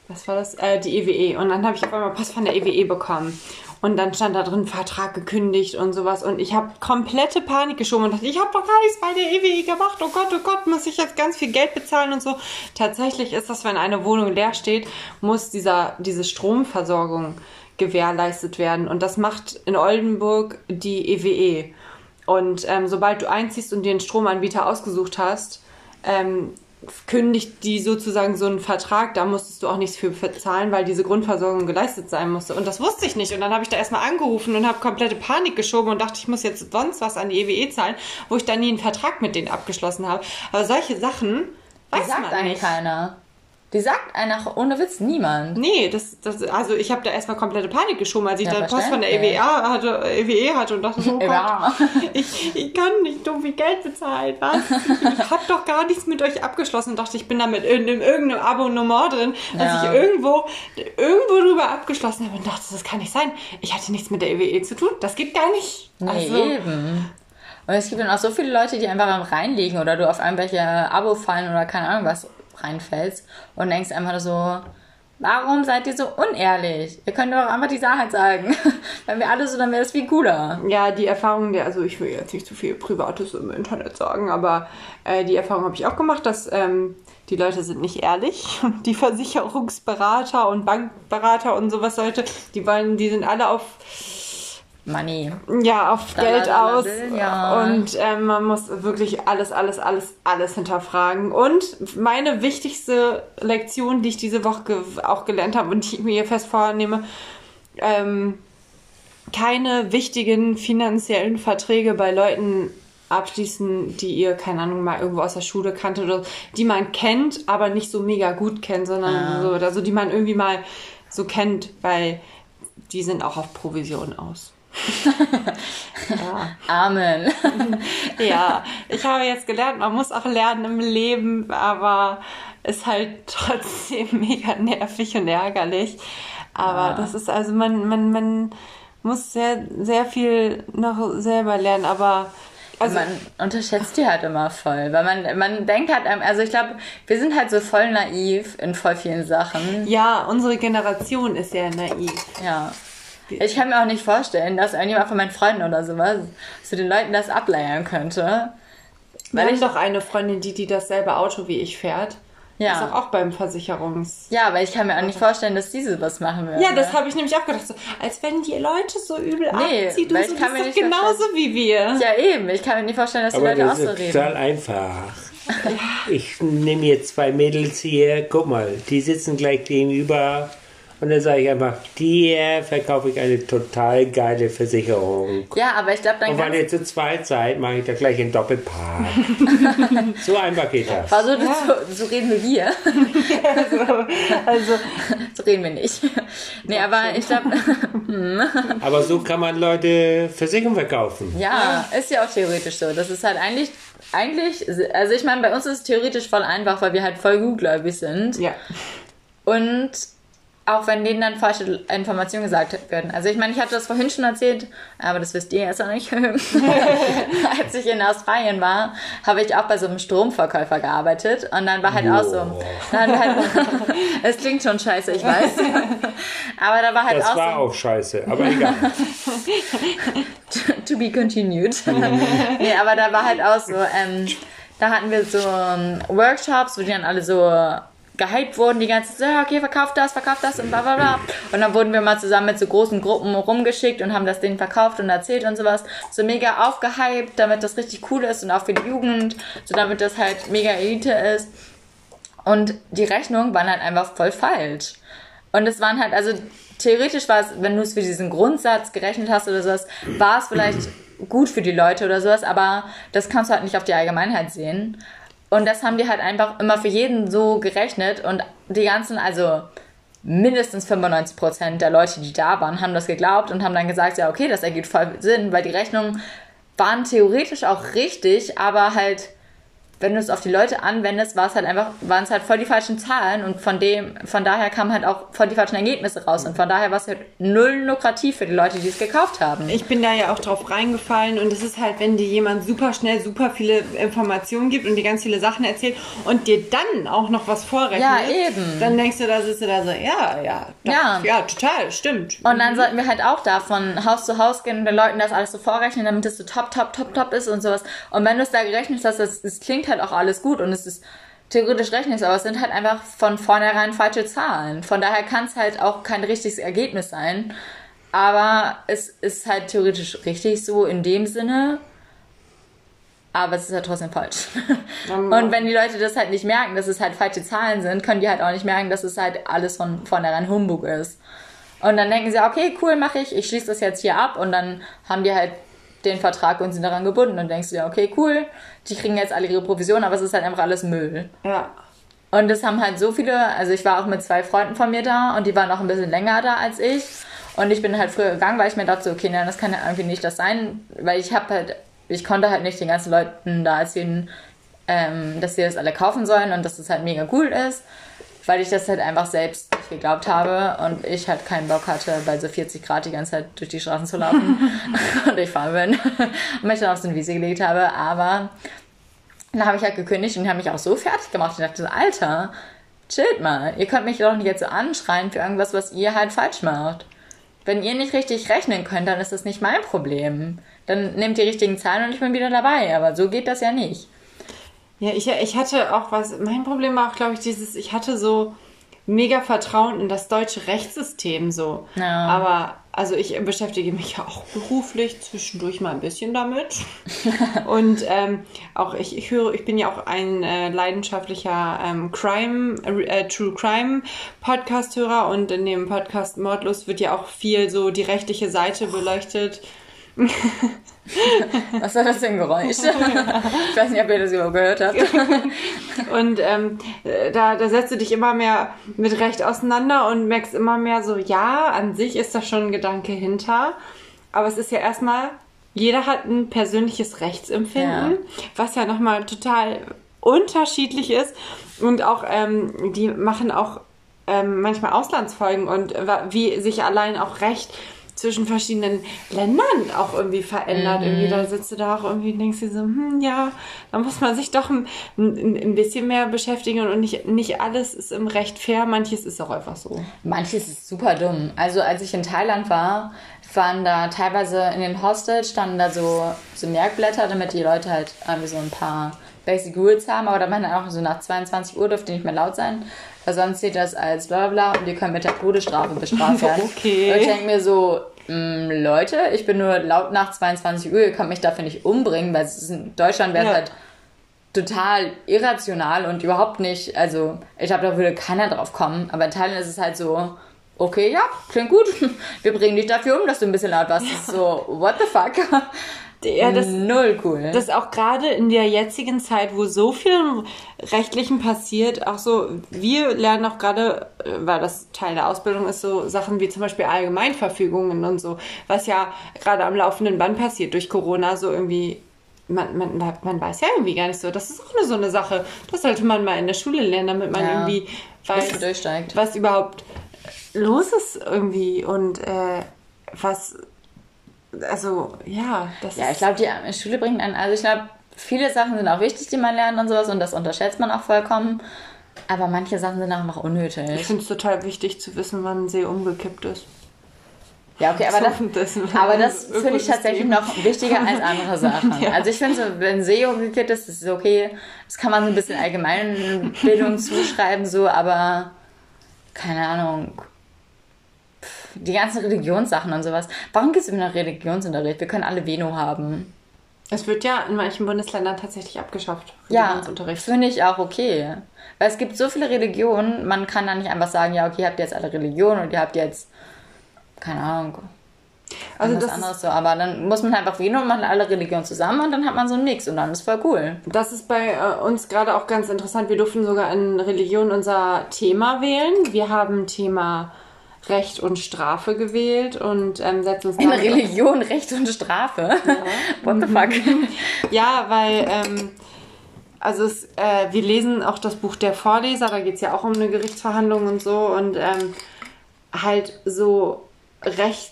was war das? Äh, die EWE. Und dann habe ich auf einmal Post von der EWE bekommen. Und dann stand da drin Vertrag gekündigt und sowas. Und ich habe komplette Panik geschoben und dachte, ich habe doch gar nichts bei der EWE gemacht. Oh Gott, oh Gott, muss ich jetzt ganz viel Geld bezahlen und so. Tatsächlich ist das, wenn eine Wohnung leer steht, muss dieser, diese Stromversorgung gewährleistet werden. Und das macht in Oldenburg die EWE. Und ähm, sobald du einziehst und dir einen Stromanbieter ausgesucht hast, ähm, kündigt die sozusagen so einen Vertrag, da musstest du auch nichts für bezahlen, weil diese Grundversorgung geleistet sein musste. Und das wusste ich nicht. Und dann habe ich da erstmal angerufen und habe komplette Panik geschoben und dachte, ich muss jetzt sonst was an die EWE zahlen, wo ich dann nie einen Vertrag mit denen abgeschlossen habe. Aber solche Sachen weiß sagt man eigentlich nicht. keiner. Die sagt einfach ohne Witz niemand. Nee, das, das, also ich habe da erstmal komplette Panik geschoben, als ich Ja, da Post von der. EWA hatte, EWE hatte und dachte so, oh. Gott, ich, ich kann nicht so viel Geld bezahlen, was? Ich habe doch gar nichts mit euch abgeschlossen und dachte, ich bin da mit in, in irgendeinem Abonnement drin, dass Ja. ich irgendwo, irgendwo drüber abgeschlossen habe und dachte, das kann nicht sein. Ich hatte nichts mit der EWE zu tun, das geht gar nicht. Nee, Also, eben. Und es gibt dann auch so viele Leute, die einfach am reinliegen oder du auf irgendwelche Abo-Fallen oder keine Ahnung was reinfällst und denkst einfach so, Warum seid ihr so unehrlich? Ihr könnt doch einfach die Wahrheit sagen. Wenn wir alle so, dann wäre das viel cooler. Ja, die Erfahrung der, also ich will jetzt nicht zu viel Privates im Internet sagen, aber äh, die Erfahrung habe ich auch gemacht, dass ähm, die Leute sind nicht ehrlich. Die Versicherungsberater und Bankberater und sowas Leute, die wollen, die sind alle auf Money. Ja, auf Geld aus. ja. Und ähm, man muss wirklich alles, alles, alles, alles hinterfragen. Und meine wichtigste Lektion, die ich diese Woche ge auch gelernt habe und die ich mir hier fest vornehme, ähm, keine wichtigen finanziellen Verträge bei Leuten abschließen, die ihr, keine Ahnung, mal irgendwo aus der Schule kannte oder so, die man kennt, aber nicht so mega gut kennt, sondern so, oder so, die man irgendwie mal so kennt, weil die sind auch auf Provision aus. Amen. Ja, ich habe jetzt gelernt, man muss auch lernen im Leben, aber ist halt trotzdem mega nervig und ärgerlich. Aber das ist also, man, man, man muss sehr, sehr viel noch selber lernen, aber also, man unterschätzt die halt immer voll, weil man, man denkt halt, also ich glaube, wir sind halt so voll naiv in voll vielen Sachen. ja, unsere Generation ist sehr naiv. Ja. Ich kann mir auch nicht vorstellen, dass irgendjemand von meinen Freunden oder sowas zu den Leuten das ableiern könnte. Wir Weil haben ich, doch eine Freundin, die, die dasselbe Auto wie ich fährt. Ja. Ist doch auch beim Versicherungs... ja, aber ich kann mir auch nicht vorstellen, dass diese was machen würde. Ja, das habe ich nämlich auch gedacht. So, als wenn die Leute so übel Nee, abziehen. Du so, ich kann mir nicht genauso wie wir. Ja, eben. Ich kann mir nicht vorstellen, dass die Aber Leute auch das so ist reden. total einfach. Ich nehme jetzt zwei Mädels hier, guck mal, die sitzen gleich gegenüber und dann sage ich einfach, dir verkaufe ich eine total geile Versicherung. Ja, aber ich glaube, dann Und weil ihr zu zweit seid, mache ich da gleich einen Doppelpaar. so einfach geht das. also, so, so reden wir wir. Also, So reden wir nicht. Nee, aber ich glaube, Aber so kann man Leute Versicherung verkaufen. ja, ist ja auch theoretisch so. Das ist halt eigentlich, eigentlich, also ich meine, bei uns ist es theoretisch voll einfach, weil wir halt voll gutgläubig sind. ja. Und auch wenn denen dann falsche Informationen gesagt werden. Also ich meine, ich hatte das vorhin schon erzählt, aber das wisst ihr jetzt noch nicht. Als ich in Australien war, habe ich auch bei so einem Stromverkäufer gearbeitet und dann war halt auch so. Boah. Dann halt, es klingt schon scheiße, ich weiß. Aber da war halt Das auch war so. auch scheiße, aber egal. to be continued. nee, aber da war halt auch so, ähm, da hatten wir so ähm, Workshops, wo die dann alle so gehypt wurden, die ganze Zeit, okay, verkauft das, verkauft das und bla bla bla. Und dann wurden wir mal zusammen mit so großen Gruppen rumgeschickt und haben das denen verkauft und erzählt und sowas. So mega aufgehypt, damit das richtig cool ist und auch für die Jugend, so damit das halt mega Elite ist. Und die Rechnungen waren halt einfach voll falsch. Und es waren halt, also theoretisch war es, wenn du es für diesen Grundsatz gerechnet hast oder sowas, war es vielleicht gut für die Leute oder sowas, aber das kannst du halt nicht auf die Allgemeinheit sehen. Und das haben die halt einfach immer für jeden so gerechnet. Und die ganzen, also mindestens 95% der Leute, die da waren, haben das geglaubt und haben dann gesagt, ja, okay, das ergibt voll Sinn, weil die Rechnungen waren theoretisch auch richtig, aber halt, wenn du es auf die Leute anwendest, war es halt einfach, waren es halt voll die falschen Zahlen und von dem, von daher kamen halt auch voll die falschen Ergebnisse raus und von daher war es halt null lukrativ für die Leute, die es gekauft haben. Ich bin da ja auch drauf reingefallen und es ist halt, wenn dir jemand super schnell super viele Informationen gibt und dir ganz viele Sachen erzählt und dir dann auch noch was vorrechnet, Ja, eben. dann denkst du, da sitzt du da so, ja, ja, doch, Ja. ja, total, stimmt. Und dann sollten wir halt auch da von Haus zu Haus gehen und den Leuten das alles so vorrechnen, damit es so top, top, top, top ist und sowas. Und wenn du es da gerechnet hast, das, das klingt halt auch alles gut und es ist theoretisch rechnest, aber es sind halt einfach von vornherein falsche Zahlen. Von daher kann es halt auch kein richtiges Ergebnis sein. Aber es ist halt theoretisch richtig so in dem Sinne. Aber es ist halt trotzdem falsch. Und wenn die Leute das halt nicht merken, dass es halt falsche Zahlen sind, können die halt auch nicht merken, dass es halt alles von vornherein Humbug ist. Und dann denken sie, okay, cool, mache ich, ich schließe das jetzt hier ab und dann haben die halt den Vertrag und sind daran gebunden und denkst du ja, okay, cool, die kriegen jetzt alle ihre Provision, aber es ist halt einfach alles Müll. Ja. Und das haben halt so viele, also ich war auch mit zwei Freunden von mir da und die waren auch ein bisschen länger da als ich. Und ich bin halt früher gegangen, weil ich mir dachte, okay, nein, das kann ja irgendwie nicht das sein, weil ich habe halt, ich konnte halt nicht den ganzen Leuten da erzählen, ähm, dass sie das alle kaufen sollen und dass das halt mega cool ist, weil ich das halt einfach selbst nicht geglaubt habe und ich halt keinen Bock hatte, bei so 40 Grad die ganze Zeit durch die Straßen zu laufen und ich fahren bin und mich dann auf so eine Wiese gelegt habe, aber dann habe ich halt gekündigt und die haben mich auch so fertig gemacht. Ich dachte so, Alter, chillt mal. Ihr könnt mich doch nicht jetzt so anschreien für irgendwas, was ihr halt falsch macht. Wenn ihr nicht richtig rechnen könnt, dann ist das nicht mein Problem. Dann nehmt die richtigen Zahlen und ich bin wieder dabei. Aber so geht das ja nicht. Ja, ich, ich hatte auch was, mein Problem war auch, glaube ich, dieses, ich hatte so mega Vertrauen in das deutsche Rechtssystem so. Ja. Aber also ich beschäftige mich ja auch beruflich zwischendurch mal ein bisschen damit. Und ähm, auch ich, ich höre, ich bin ja auch ein äh, leidenschaftlicher ähm, Crime, äh, True Crime Podcast-Hörer und in dem Podcast Mordlos wird ja auch viel so die rechtliche Seite beleuchtet. Was war das ein Geräusch? Ich weiß nicht, ob ihr das überhaupt gehört habt. Und ähm, da, da setzt du dich immer mehr mit Recht auseinander und merkst immer mehr so, ja, an sich ist da schon ein Gedanke hinter. Aber es ist ja erstmal, jeder hat ein persönliches Rechtsempfinden, Ja. was ja nochmal total unterschiedlich ist. Und auch, ähm, die machen auch ähm, manchmal Auslandsfolgen und wie sich allein auch Recht zwischen verschiedenen Ländern auch irgendwie verändert. Irgendwie da sitzt du da auch irgendwie und denkst dir so, hm, ja, da muss man sich doch ein, ein, ein bisschen mehr beschäftigen und nicht, nicht alles ist im Recht fair, manches ist auch einfach so. Manches ist super dumm. Also als ich in Thailand war, waren da teilweise in den Hostels standen da so, so Merkblätter, damit die Leute halt irgendwie so ein paar Basic Rules haben, aber da waren dann auch so nach 22 Uhr dürfte nicht mehr laut sein, weil sonst zählt das als bla bla bla und die können mit der Todesstrafe bestraft werden. Okay. Und ich denke mir so, mh, Leute, ich bin nur laut nach 22 Uhr, ihr könnt mich dafür nicht umbringen, weil in Deutschland wäre es Ja. halt total irrational und überhaupt nicht, also ich glaube, da würde keiner drauf kommen, aber in Thailand ist es halt so, okay, ja, klingt gut, wir bringen dich dafür um, dass du ein bisschen laut warst. Ist so, what the fuck? Ja, das, Null cool. das auch gerade in der jetzigen Zeit, wo so viel Rechtlichen passiert, auch so, wir lernen auch gerade, äh, weil das Teil der Ausbildung ist, so Sachen wie zum Beispiel Allgemeinverfügungen und so, was ja gerade am laufenden Band passiert durch Corona, so irgendwie, man, man, man weiß ja irgendwie gar nicht so, das ist auch eine, so eine Sache, das sollte man mal in der Schule lernen, damit man Ja. irgendwie weiß, durchsteigt. was überhaupt los ist irgendwie und äh, was, also ja, das Ja, ich glaube, die Schule bringt einen, also ich glaube, viele Sachen sind auch wichtig, die man lernt und sowas und das unterschätzt man auch vollkommen. Aber manche Sachen sind auch noch Ich unnötig. finde es total wichtig zu wissen, wann ein See umgekippt ist. Ja, okay, aber das, aber das finde ich tatsächlich noch wichtiger als andere Sachen. Ja. Also ich finde so, wenn SEO umgekehrt ist, das ist okay. Das kann man so ein bisschen Allgemeinbildung zuschreiben, so, aber keine Ahnung. Die ganzen Religionssachen und sowas. Warum gibt es immer Religionsunterricht? Wir können alle Veno haben. Es wird ja in manchen Bundesländern tatsächlich abgeschafft. Ja, Religionsunterricht. finde ich auch okay. Weil es gibt so viele Religionen, man kann da nicht einfach sagen, ja, okay, ihr habt jetzt alle Religionen und ihr habt jetzt, keine Ahnung, Also das ist, anderes so. Aber dann muss man einfach Vino und machen alle Religionen zusammen und dann hat man so einen Mix und dann ist voll cool. das ist bei äh, uns gerade auch ganz interessant. Wir durften sogar in Religion unser Thema wählen. Wir haben Thema Recht und Strafe gewählt und ähm, setzen uns In Religion, Recht und Strafe. What the fuck? Ja, weil, ähm, also es, äh, wir lesen auch das Buch der Vorleser, da geht es ja auch um eine Gerichtsverhandlung und so und ähm, halt so Recht,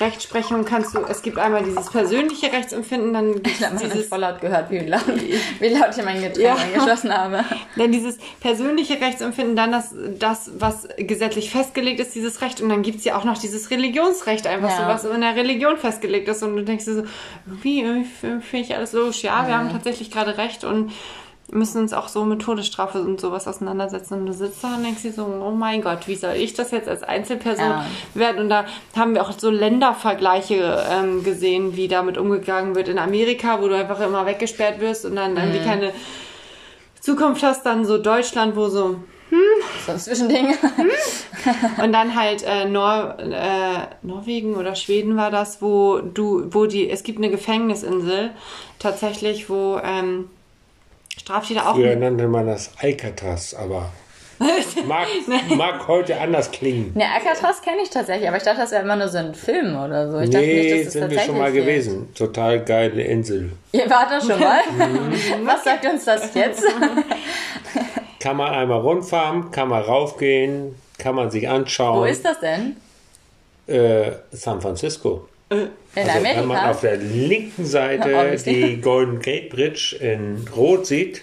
Rechtsprechung kannst du, es gibt einmal dieses persönliche Rechtsempfinden, dann gibt Ich habe dieses, voll laut gehört, wie laut, wie laut ich mein Getränk Ja. angeschlossen habe. dann dieses persönliche Rechtsempfinden, dann das, das, was gesetzlich festgelegt ist, dieses Recht und dann gibt es ja auch noch dieses Religionsrecht, einfach so, Ja. was in der Religion festgelegt ist und du denkst dir so, irgendwie, irgendwie finde ich alles logisch, ja, wir haben tatsächlich gerade Recht und müssen uns auch so mit Todesstrafe und sowas auseinandersetzen. Und du sitzt da und denkst dir so, oh mein Gott, wie soll ich das jetzt als Einzelperson Ja. werden? Und da haben wir auch so Ländervergleiche ähm, gesehen, wie damit umgegangen wird in Amerika, wo du einfach immer weggesperrt wirst und dann irgendwie keine Zukunft hast, dann so Deutschland, wo so So ein Zwischending. und dann halt äh, Nor äh, Norwegen oder Schweden war das, wo du, wo die, es gibt eine Gefängnisinsel tatsächlich, wo ähm, Straftäter auch Früher nannte man das Alcatraz, aber mag, mag heute anders klingen. Ne, Alcatraz kenne ich tatsächlich, aber ich dachte, das wäre immer nur so ein Film oder so. Ich nicht, Nee, dass es sind wir schon mal gibt. gewesen. Total geile Insel. Ihr wart da schon mal? Was sagt uns das jetzt? Kann man einmal rundfahren, kann man raufgehen, kann man sich anschauen. Wo ist das denn? Äh, San Francisco. In Also, wenn man Amerika? auf der linken Seite die Golden Gate Bridge in Rot sieht,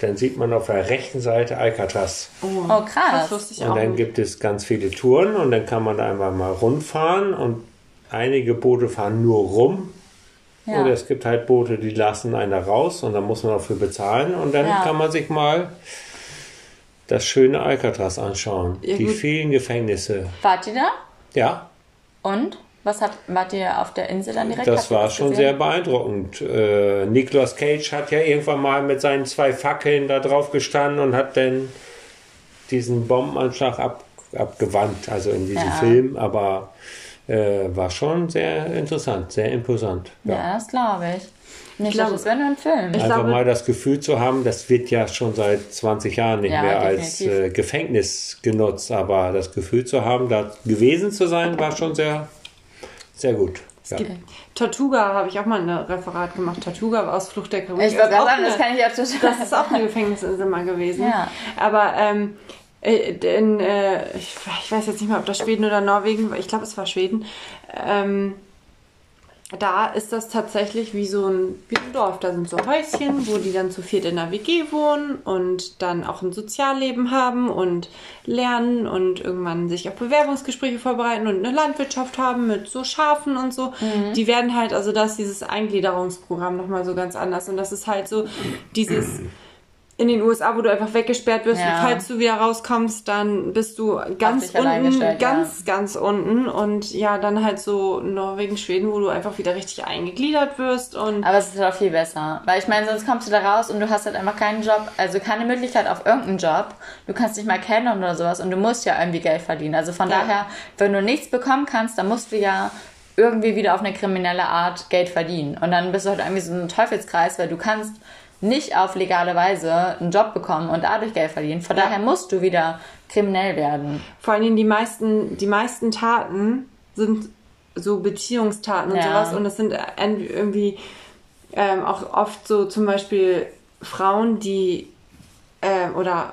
dann sieht man auf der rechten Seite Alcatraz. Oh, Das krass. Und dann gibt es ganz viele Touren und dann kann man da einfach mal rundfahren und einige Boote fahren nur rum. Ja. Oder es gibt halt Boote, die lassen einer raus und dann muss man dafür bezahlen und dann Ja. kann man sich mal das schöne Alcatraz anschauen. Ja, die vielen Gefängnisse. Wart ihr da? Ja, Und? Was hat, wart ihr auf der Insel dann direkt? das war schon gesehen? sehr beeindruckend. Äh, Nicolas Cage hat ja irgendwann mal mit seinen zwei Fackeln da drauf gestanden und hat dann diesen Bombenanschlag ab, abgewandt, also in diesem Ja. Film, aber äh, war schon sehr interessant, sehr imposant. Ja. Ja, das glaube ich. Nicht, glaube- das wäre nur ein Film. Ich Einfach glaube- mal das Gefühl zu haben, das wird ja schon seit 20 Jahren nicht Ja, mehr als definitiv. äh, Gefängnis genutzt, aber das Gefühl zu haben, da gewesen zu sein, war schon sehr, sehr gut. Ja. Gibt- Tortuga habe ich auch mal ein Referat gemacht. Tortuga aus Flucht der Karibik. Ich auch gerade sagen, das kann ich ja total. Das ist auch eine Gefängnisinsel mal gewesen. Ja. Aber ähm, äh, in, äh, ich, ich weiß jetzt nicht mehr, ob das Schweden oder Norwegen war. Ich glaube, es war Schweden. Ähm, da ist das tatsächlich wie so ein, wie ein Dorf. Da sind so Häuschen, wo die dann zu viert in einer WG wohnen und dann auch ein Sozialleben haben und lernen und irgendwann sich auf Bewerbungsgespräche vorbereiten und eine Landwirtschaft haben mit so Schafen und so. Die werden halt, also da ist dieses Eingliederungsprogramm nochmal so ganz anders. Und das ist halt so dieses in den USA, wo du einfach weggesperrt wirst Ja. und falls du wieder rauskommst, dann bist du ganz unten, ganz, ganz unten und ja, dann halt so Norwegen, Schweden, wo du einfach wieder richtig eingegliedert wirst und Aber es ist halt auch viel besser. Weil ich meine, sonst kommst du da raus und du hast halt einfach keinen Job, also keine Möglichkeit auf irgendeinen Job. Du kannst dich mal kennen oder sowas und du musst ja irgendwie Geld verdienen. Also von Ja. daher, wenn du nichts bekommen kannst, dann musst du ja irgendwie wieder auf eine kriminelle Art Geld verdienen. Und dann bist du halt irgendwie so ein Teufelskreis, weil du kannst nicht auf legale Weise einen Job bekommen und dadurch Geld verdienen. Von Ja. daher musst du wieder kriminell werden. vor allen Dingen die meisten, die meisten Taten sind so Beziehungstaten und Ja. sowas und das sind en- irgendwie ähm, auch oft so zum Beispiel Frauen, die ähm, oder,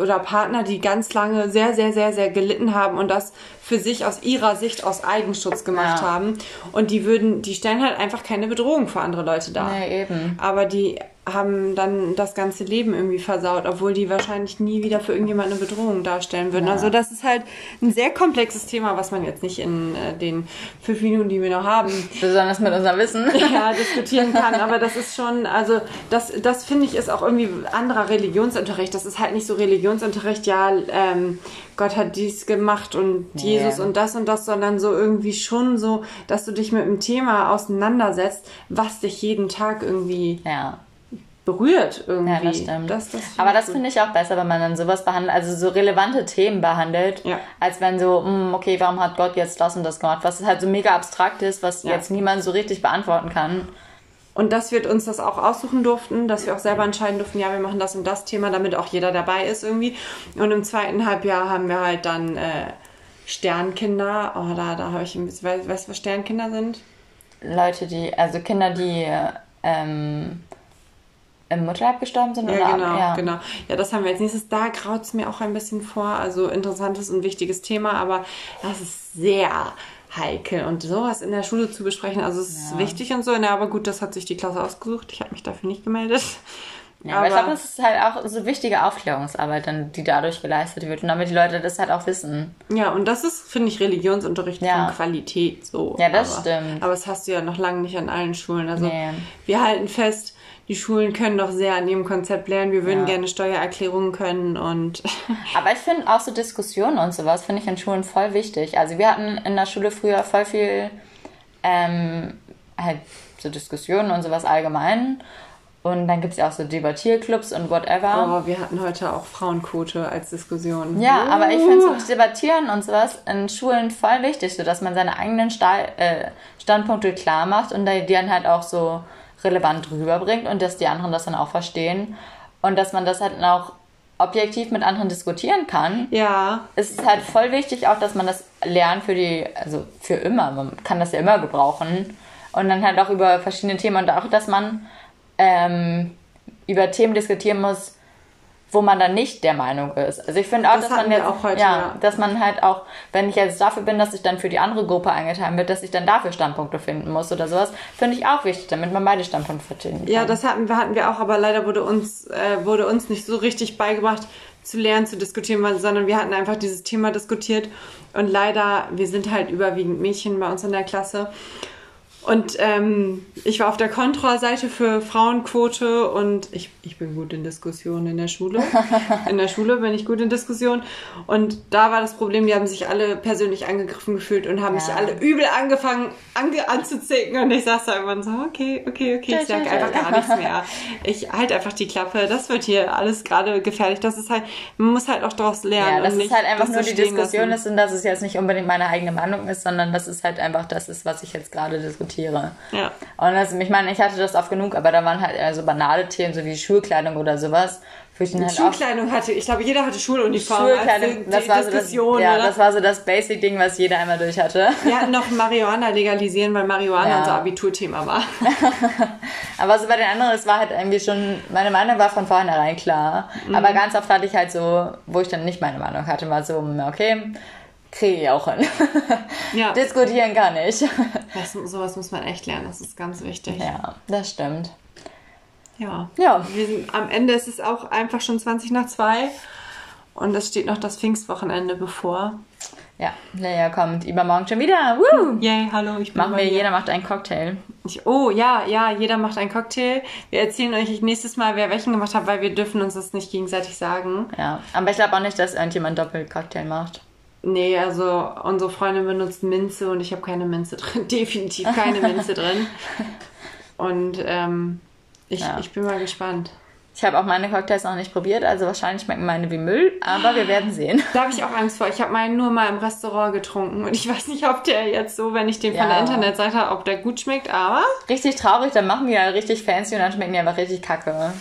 oder Partner, die ganz lange sehr, sehr, sehr, sehr gelitten haben und das für sich aus ihrer Sicht aus Eigenschutz gemacht Ja. haben. Und die würden, die stellen halt einfach keine Bedrohung für andere Leute dar. Nee, eben. Aber die haben dann das ganze Leben irgendwie versaut, obwohl die wahrscheinlich nie wieder für irgendjemand eine Bedrohung darstellen würden. Ja. Also das ist halt ein sehr komplexes Thema, was man jetzt nicht in äh, den fünf Minuten, die wir noch haben, Besonders mit unserem Wissen. ja, diskutieren kann. Aber das ist schon, also das, das finde ich ist auch irgendwie anderer Religionsunterricht. Das ist halt nicht so Religionsunterricht, ja, ähm, Gott hat dies gemacht und. Jesus und das und das, sondern so irgendwie schon so, dass du dich mit einem Thema auseinandersetzt, was dich jeden Tag irgendwie Ja. Berührt irgendwie. Ja, das stimmt. Das, das Aber das finde ich auch besser, wenn man dann sowas behandelt, also so relevante Themen behandelt, Ja. als wenn so, hm, okay, warum hat Gott jetzt das und das gemacht? Was halt so mega abstrakt ist, was Ja. jetzt niemand so richtig beantworten kann. Und dass wir uns das auch aussuchen durften, dass wir auch selber entscheiden durften, ja, wir machen das und das Thema, damit auch jeder dabei ist irgendwie. Und im zweiten Halbjahr haben wir halt dann äh, Sternkinder. Oh, da, da habe ich ein bisschen, weißt weißt du, was Sternkinder sind? Leute, die, also Kinder, die ähm, im Mutterleib gestorben sind Ja, oder genau, ja. genau. Ja, das haben wir als nächstes. Da graut es mir auch ein bisschen vor. Also interessantes und wichtiges Thema, aber das ist sehr heikel. Und sowas in der Schule zu besprechen, also es ist wichtig und so. Na, aber gut, das hat sich die Klasse ausgesucht. Ich habe mich dafür nicht gemeldet. Ja, aber ich glaube, das ist halt auch so wichtige Aufklärungsarbeit, dann, die dadurch geleistet wird und damit die Leute das halt auch wissen. Ja, und das ist, finde ich, Religionsunterricht Ja. von Qualität. So. Ja, das aber, stimmt. Aber das hast du ja noch lange nicht an allen Schulen. Also Nee. wir halten fest, die Schulen können doch sehr an ihrem Konzept lernen. Wir würden Ja. gerne Steuererklärungen können und Aber ich finde auch so Diskussionen und sowas finde ich in Schulen voll wichtig. Also wir hatten in der Schule früher voll viel ähm, halt so Diskussionen und sowas allgemein. Und dann gibt es ja auch so Debattierclubs und whatever. oh, wir hatten heute auch Frauenquote als Diskussion. Ja, aber ich finde so Debattieren und sowas in Schulen voll wichtig, so dass man seine eigenen Sta äh, Standpunkte klar macht und die dann halt auch so relevant rüberbringt und dass die anderen das dann auch verstehen und dass man das halt auch objektiv mit anderen diskutieren kann. Ja, Es ist halt voll wichtig auch, dass man das lernt für die, also für immer. Man kann das ja immer gebrauchen. Und dann halt auch über verschiedene Themen und auch, dass man ähm, über Themen diskutieren muss, wo man dann nicht der Meinung ist. Also ich finde auch, Das dass man jetzt, auch heute, ja, ja. dass man halt auch, wenn ich jetzt dafür bin, dass ich dann für die andere Gruppe eingeteilt wird, dass ich dann dafür Standpunkte finden muss oder sowas, finde ich auch wichtig, damit man beide Standpunkte vertreten kann. Ja, das hatten wir, hatten wir auch, aber leider wurde uns, äh, wurde uns nicht so richtig beigebracht, zu lernen, zu diskutieren, sondern wir hatten einfach dieses Thema diskutiert. Und leider, wir sind halt überwiegend Mädchen bei uns in der Klasse. Und ähm, ich war auf der Kontra-Seite für Frauenquote und ich, ich bin gut in Diskussionen in der Schule. In der Schule bin ich gut in Diskussionen. Und da war das Problem, die haben sich alle persönlich angegriffen gefühlt und haben Ja. mich alle übel angefangen ange anzuzicken. Und ich saß da irgendwann so, okay, okay, okay, ich sag einfach gar nichts mehr. Ich halt einfach die Klappe. Das wird hier alles gerade gefährlich. Das ist halt, man muss halt auch daraus lernen. Ja, das und ist nicht halt einfach nur so die Diskussion lassen. ist und dass es jetzt nicht unbedingt meine eigene Meinung ist, sondern das ist halt einfach das ist, was ich jetzt gerade diskutiere. Ja. Und das, ich meine, ich hatte das oft genug, aber da waren halt eher so banale Themen, so wie Schulkleidung oder sowas, wo ich dann halt Schulkleidung hatte, ich glaube, jeder hatte Schuluniform. Schulkleidung, das war, so das, ja, das war so das Basic-Ding, was jeder einmal durch hatte. Wir hatten noch Marihuana legalisieren, weil Marihuana Ja. unser Abiturthema war. Aber so bei den anderen, es war halt irgendwie schon, meine Meinung war von vornherein klar. Mhm. Aber ganz oft hatte ich halt so, wo ich dann nicht meine Meinung hatte, war so, okay, kriege ich auch hin. Ja. Diskutieren kann ich. Das, sowas muss man echt lernen, das ist ganz wichtig. Ja, das stimmt. Ja. Ja. Wir sind, am Ende ist es auch einfach schon 20 nach 2 und es steht noch das Pfingstwochenende bevor. Ja, Leia kommt übermorgen schon wieder. Woo! Yay, hallo, ich bin Machen wir, hier. jeder macht einen Cocktail. Ich, oh, ja, ja, jeder macht einen Cocktail. Wir erzählen euch nächstes Mal, wer welchen gemacht hat, weil wir dürfen uns das nicht gegenseitig sagen. Ja, aber ich glaube auch nicht, dass irgendjemand doppelt Cocktail macht. Nee, also unsere Freundin benutzt Minze und ich habe keine Minze drin. Definitiv keine Minze drin. Und ähm, ich, Ja. ich bin mal gespannt. Ich habe auch meine Cocktails noch nicht probiert, also wahrscheinlich schmecken meine wie Müll, aber wir werden sehen. Da habe ich auch Angst vor. Ich habe meinen nur mal im Restaurant getrunken und ich weiß nicht, ob der jetzt so, wenn ich den von Ja. der Internetseite habe, ob der gut schmeckt, aber Richtig traurig, dann machen die ja richtig fancy und dann schmecken die einfach richtig kacke.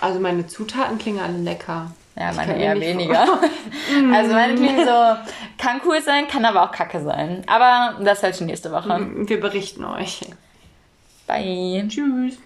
also meine Zutaten klingen alle lecker. Ja, meine eher weniger. also meine klingen so, kann cool sein, kann aber auch kacke sein. Aber das halt schon nächste Woche. Wir berichten euch. Bye. Tschüss.